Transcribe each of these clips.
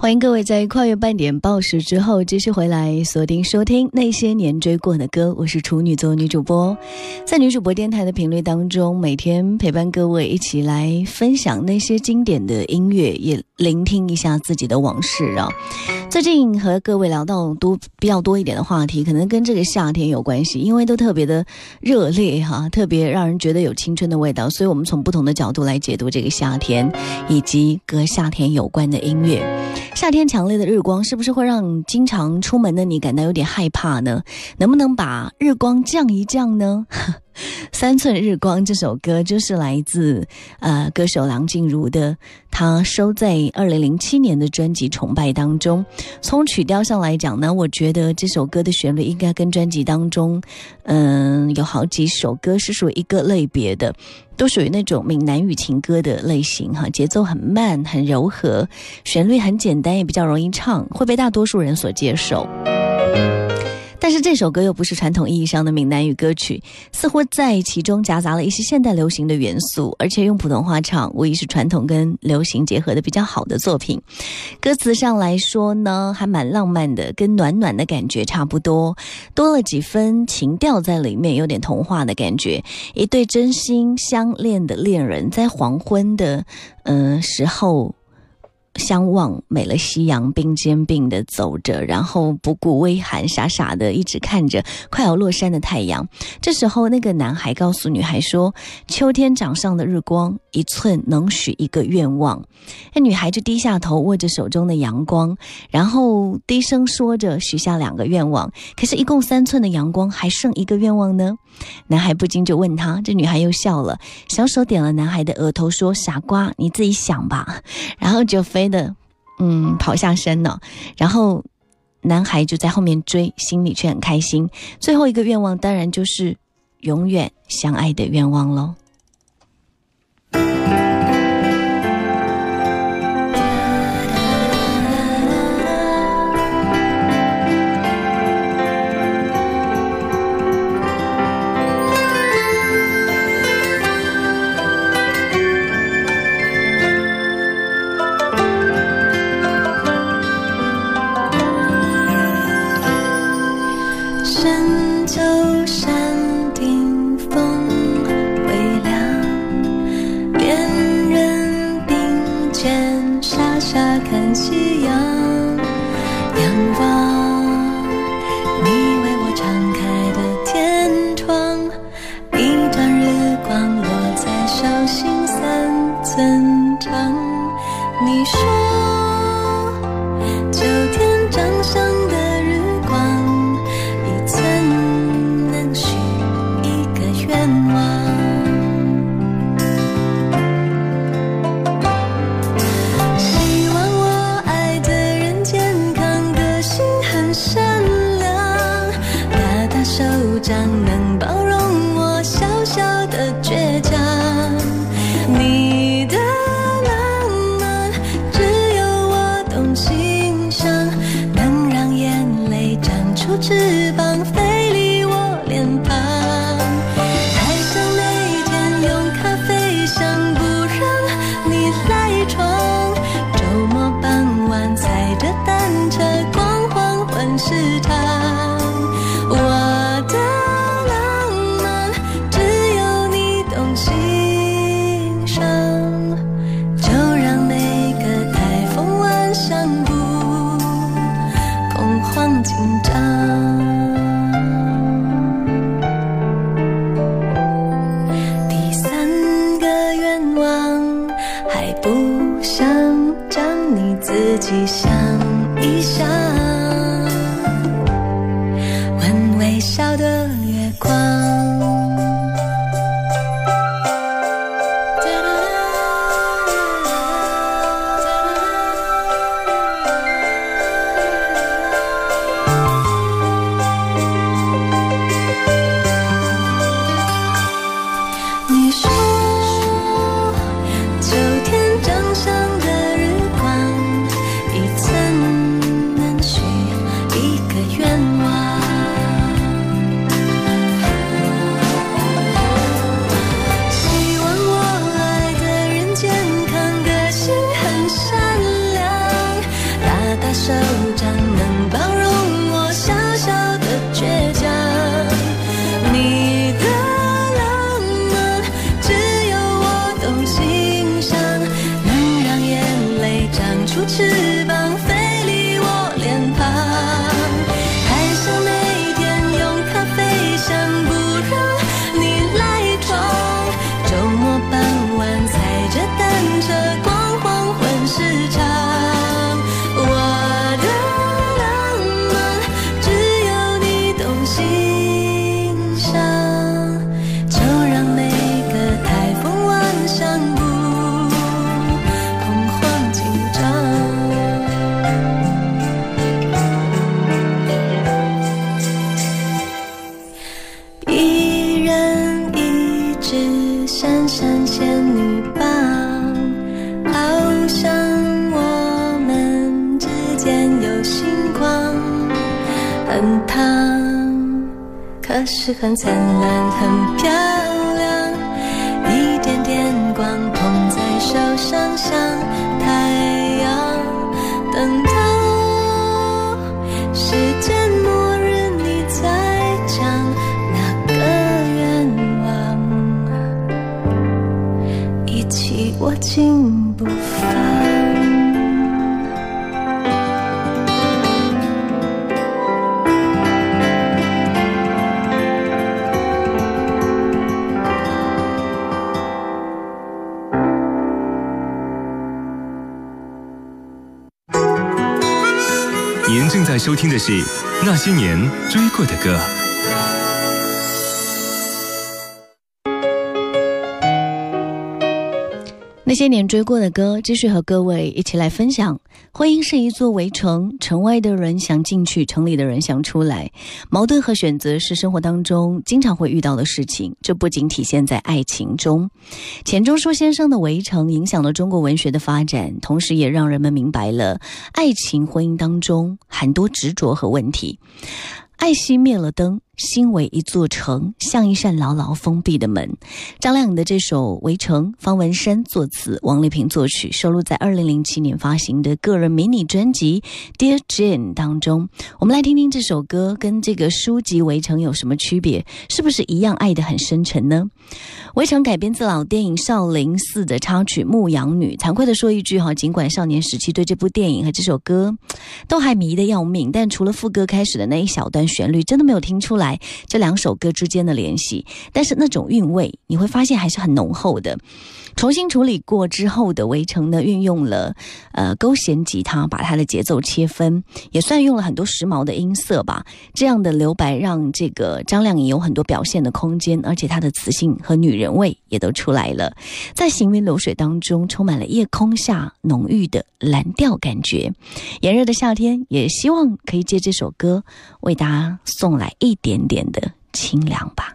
欢迎各位在跨越半点报时之后继续回来锁定收听那些年追过的歌，我是处女座女主播，在女主播电台的频率当中，每天陪伴各位一起来分享那些经典的音乐，也聆听一下自己的往事啊。最近和各位聊到多比较多一点的话题，可能跟这个夏天有关系，因为都特别的热烈哈，特别让人觉得有青春的味道，所以我们从不同的角度来解读这个夏天，以及和夏天有关的音乐。夏天强烈的日光是不是会让经常出门的你感到有点害怕呢？能不能把日光降一降呢？三寸日光这首歌就是来自呃歌手梁静茹的，她收在二零零七年的专辑《崇拜》当中。从曲调上来讲呢，我觉得这首歌的旋律应该跟专辑当中，嗯，有好几首歌是属于一个类别的，都属于那种闽南语情歌的类型哈，节奏很慢很柔和，旋律很简单也比较容易唱，会被大多数人所接受。但是这首歌又不是传统意义上的闽南语歌曲，似乎在其中夹杂了一些现代流行的元素，而且用普通话唱，无疑是传统跟流行结合的比较好的作品。歌词上来说呢，还蛮浪漫的，跟暖暖的感觉差不多，多了几分情调在里面，有点童话的感觉。一对真心相恋的恋人，在黄昏的嗯时候。相望，美了夕阳，并肩并的走着，然后不顾微寒，傻傻的一直看着快要落山的太阳。这时候，那个男孩告诉女孩说：“秋天掌上的日光，一寸能许一个愿望。”那女孩就低下头，握着手中的阳光，然后低声说着，许下两个愿望。可是，一共三寸的阳光，还剩一个愿望呢？男孩不禁就问他，这女孩又笑了，小手点了男孩的额头，说：“傻瓜，你自己想吧。”然后就飞的，嗯，跑下山了。然后男孩就在后面追，心里却很开心。最后一个愿望，当然就是永远相爱的愿望喽。你是很烫，可是很灿烂，很漂亮，一点点光捧在手上，像太阳。等您正在收听的是那些年追过的歌。那些年追过的歌，继续和各位一起来分享。婚姻是一座围城，城外的人想进去，城里的人想出来。矛盾和选择是生活当中经常会遇到的事情，这不仅体现在爱情中。钱钟书先生的《围城》影响了中国文学的发展，同时也让人们明白了爱情婚姻当中很多执着和问题。爱熄灭了灯。心为一座城，像一扇牢牢封闭的门。张靓颖的这首《围城》，方文山作词，王丽萍作曲，收录在二零零七年发行的个人迷你专辑《Dear Jane》当中。我们来听听这首歌跟这个书籍《围城》有什么区别？是不是一样爱得很深沉呢？《围城》改编自老电影《少林寺》的插曲《牧羊女》。惭愧的说一句哈，尽管少年时期对这部电影和这首歌都还迷得要命，但除了副歌开始的那一小段旋律，真的没有听出来。这两首歌之间的联系，但是那种韵味你会发现还是很浓厚的。重新处理过之后的《围城》呢，运用了呃勾弦吉他，把它的节奏切分，也算用了很多时髦的音色吧。这样的留白让这个张靓颖有很多表现的空间，而且她的磁性和女人味也都出来了。在行云流水当中，充满了夜空下浓郁的蓝调感觉。炎热的夏天，也希望可以借这首歌为大家送来一点点的清凉吧。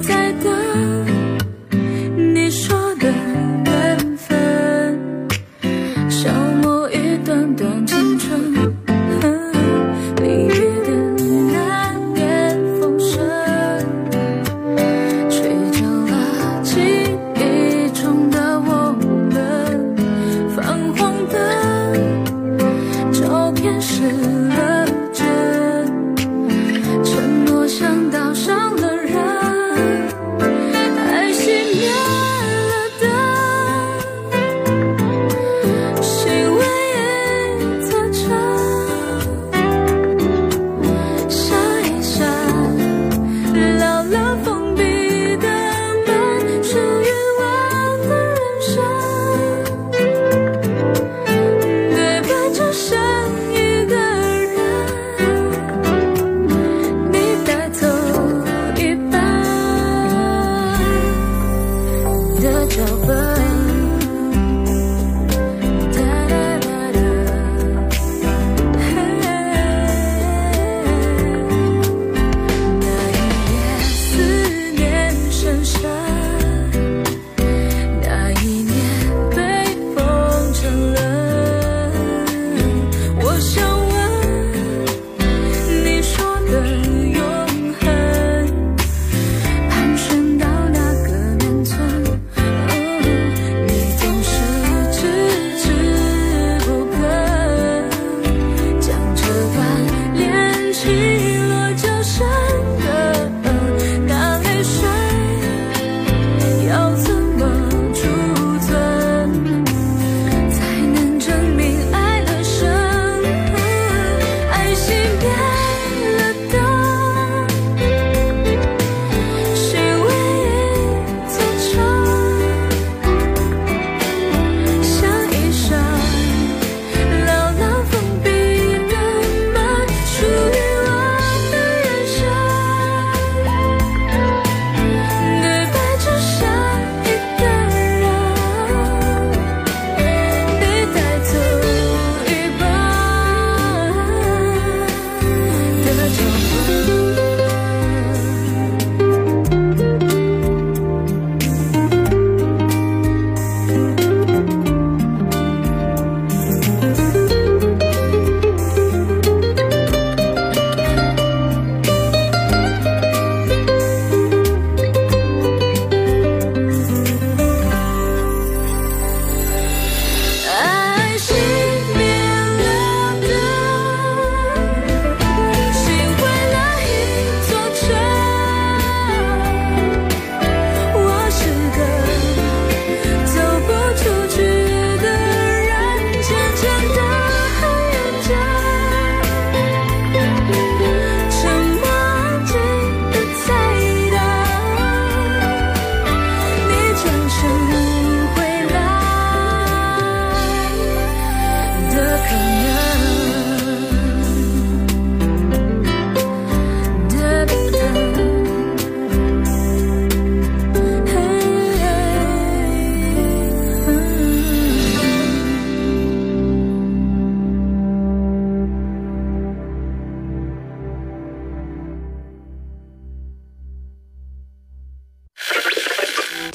在等。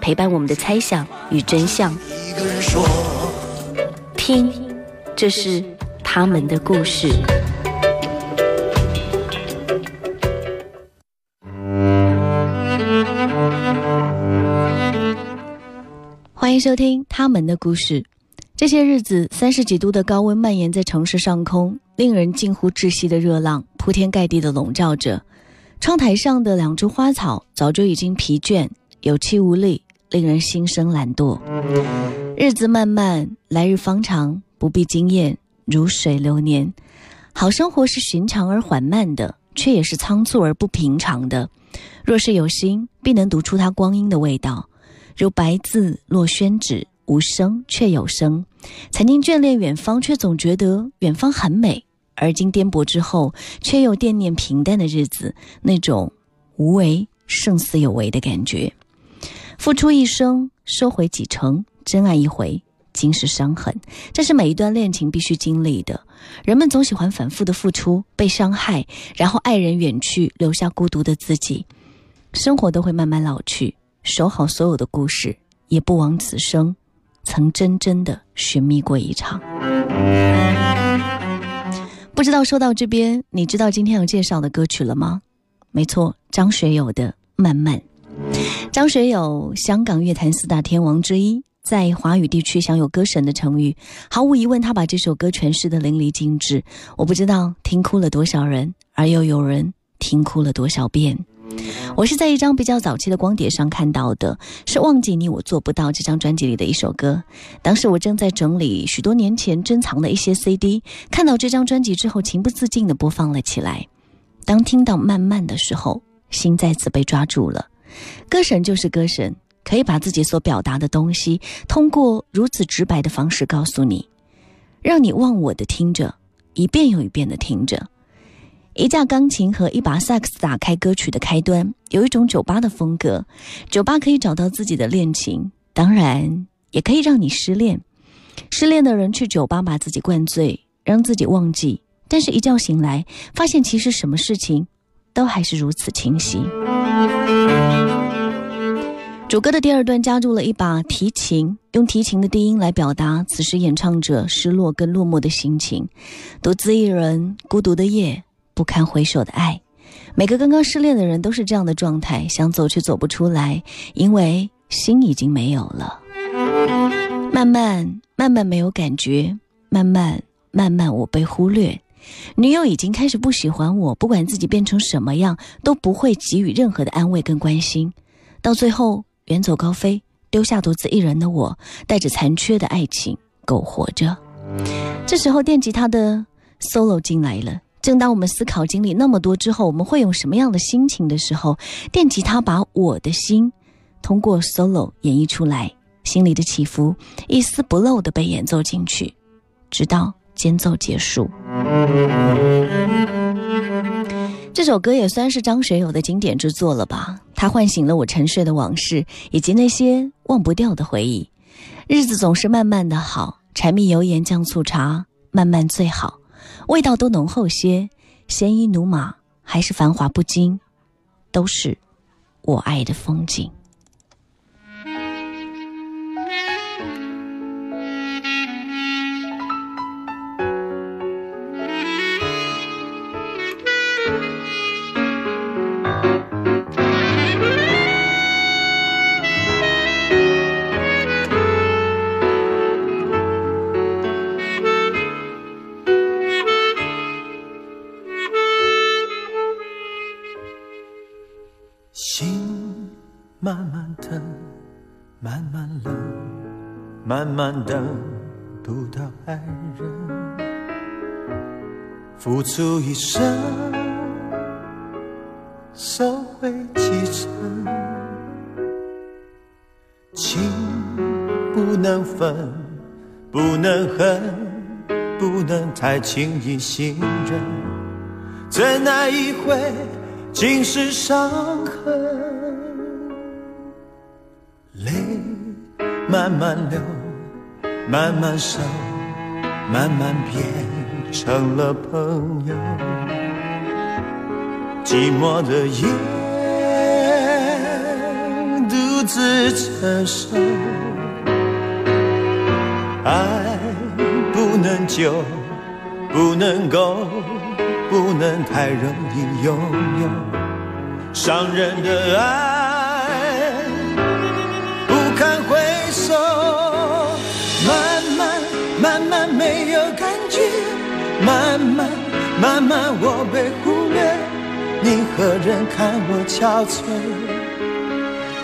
陪伴我们的猜想与真相，听，这是他们的故事。欢迎收听他们的故事。这些日子，三十几度的高温蔓延在城市上空，令人近乎窒息的热浪铺天盖地的笼罩着。窗台上的两株花草早就已经疲倦。有气无力，令人心生懒惰。日子漫漫，来日方长，不必惊艳，如水流年。好生活是寻常而缓慢的，却也是仓促而不平常的。若是有心，必能读出它光阴的味道。如白字落宣纸，无声却有声。曾经眷恋远方，却总觉得远方很美；而今颠簸之后，却又惦念平淡的日子，那种无为胜似有为的感觉。付出一生，收回几成；真爱一回，尽是伤痕。这是每一段恋情必须经历的。人们总喜欢反复的付出，被伤害，然后爱人远去，留下孤独的自己。生活都会慢慢老去，守好所有的故事，也不枉此生曾真真的寻觅过一场。不知道说到这边，你知道今天要介绍的歌曲了吗？没错，张学友的《慢慢》。张学友，香港乐坛四大天王之一，在华语地区享有“歌神”的称誉。毫无疑问，他把这首歌诠释的淋漓尽致。我不知道听哭了多少人，而又有人听哭了多少遍。我是在一张比较早期的光碟上看到的，是《忘记你我做不到》这张专辑里的一首歌。当时我正在整理许多年前珍藏的一些 CD，看到这张专辑之后，情不自禁地播放了起来。当听到《慢慢》的时候，心再次被抓住了。歌神就是歌神，可以把自己所表达的东西，通过如此直白的方式告诉你，让你忘我的听着，一遍又一遍的听着。一架钢琴和一把萨克斯打开歌曲的开端，有一种酒吧的风格。酒吧可以找到自己的恋情，当然也可以让你失恋。失恋的人去酒吧把自己灌醉，让自己忘记，但是一觉醒来，发现其实什么事情。都还是如此清晰。主歌的第二段加入了一把提琴，用提琴的低音来表达此时演唱者失落跟落寞的心情。独自一人，孤独的夜，不堪回首的爱。每个刚刚失恋的人都是这样的状态，想走却走不出来，因为心已经没有了。慢慢慢慢没有感觉，慢慢慢慢我被忽略。女友已经开始不喜欢我，不管自己变成什么样，都不会给予任何的安慰跟关心，到最后远走高飞，丢下独自一人的我，带着残缺的爱情苟活着。这时候电吉他的 solo 进来了。正当我们思考经历那么多之后，我们会用什么样的心情的时候，电吉他把我的心通过 solo 演绎出来，心里的起伏一丝不漏的被演奏进去，直到。间奏结束，这首歌也算是张学友的经典之作了吧？它唤醒了我沉睡的往事，以及那些忘不掉的回忆。日子总是慢慢的好，柴米油盐酱醋茶，慢慢最好，味道都浓厚些。鲜衣怒马还是繁华不惊，都是我爱的风景。心慢慢等不到爱人，付出一生，收回几成。情不能分，不能恨，不能太轻易信任。怎奈一回，尽是伤痕。泪慢慢流，慢慢收，慢慢变成了朋友。寂寞的夜，独自承受。爱不能久，不能够，不能太容易拥有。伤人的爱，不堪回首。慢慢慢慢没有感觉，慢慢慢慢我被忽略。你何人看我憔悴？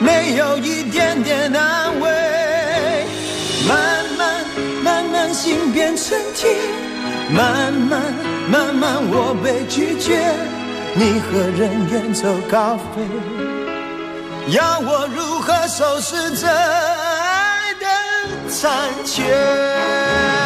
没有一点点安慰。慢慢慢慢心变成铁，慢慢慢慢我被拒绝。你和人远走高飞？要我如何收拾这爱的残缺？